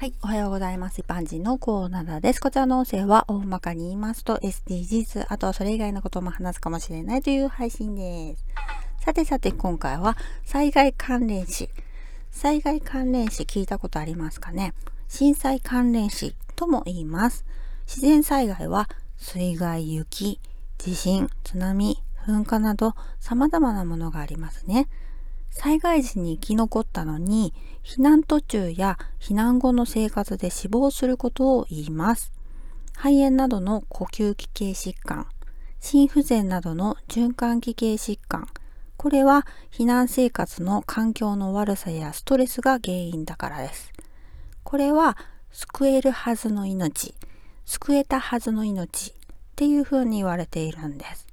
はい。おはようございます。一般人のコーナーです。こちらの音声は大まかに言いますと SDGs、あとはそれ以外のことも話すかもしれないという配信です。さてさて今回は災害関連死。災害関連死聞いたことありますかね？震災関連死とも言います。自然災害は水害、雪、地震、津波、噴火など様々なものがありますね。災害時に生き残ったのに避難途中や避難後の生活で死亡することを言います。肺炎などの呼吸器系疾患、心不全などの循環器系疾患、これは避難生活の環境の悪さやストレスが原因だからです。これは救えるはずの命、救えたはずの命っていうふうに言われているんです。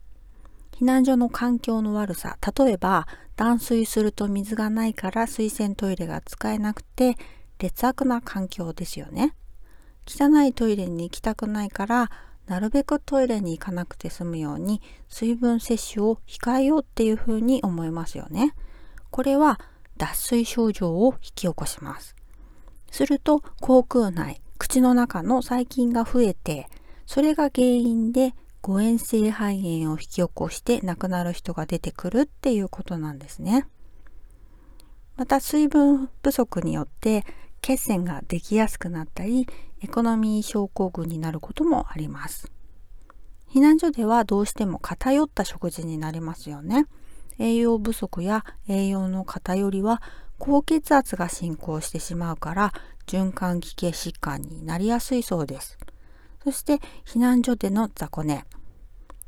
避難所の環境の悪さ、例えば断水すると水がないから水洗トイレが使えなくて劣悪な環境ですよね。汚いトイレに行きたくないからなるべくトイレに行かなくて済むように水分摂取を控えようっていうふうに思いますよね。これは脱水症状を引き起こします。すると口腔内、口の中の細菌が増えてそれが原因で誤嚥性肺炎を引き起こして亡くなる人が出てくるっていうことなんですね。また水分不足によって血栓ができやすくなったりエコノミー症候群になることもあります。避難所ではどうしても偏った食事になりますよね。栄養不足や栄養の偏りは高血圧が進行してしまうから循環器系疾患になりやすいそうです。そして避難所での雑魚寝。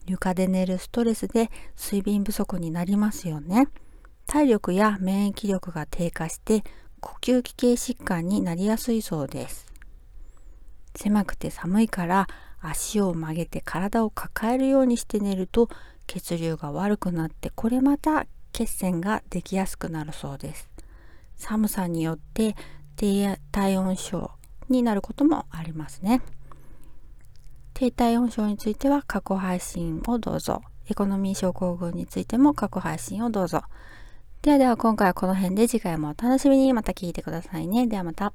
床で寝るストレスで睡眠不足になりますよね。体力や免疫力が低下して呼吸器系疾患になりやすいそうです。狭くて寒いから足を曲げて体を抱えるようにして寝ると血流が悪くなってこれまた血栓ができやすくなるそうです。寒さによって低体温症になることもありますね。低体温症については過去配信をどうぞ。エコノミー症候群についても過去配信をどうぞ。ではでは今回はこの辺で次回もお楽しみにまた聞いてくださいね。ではまた。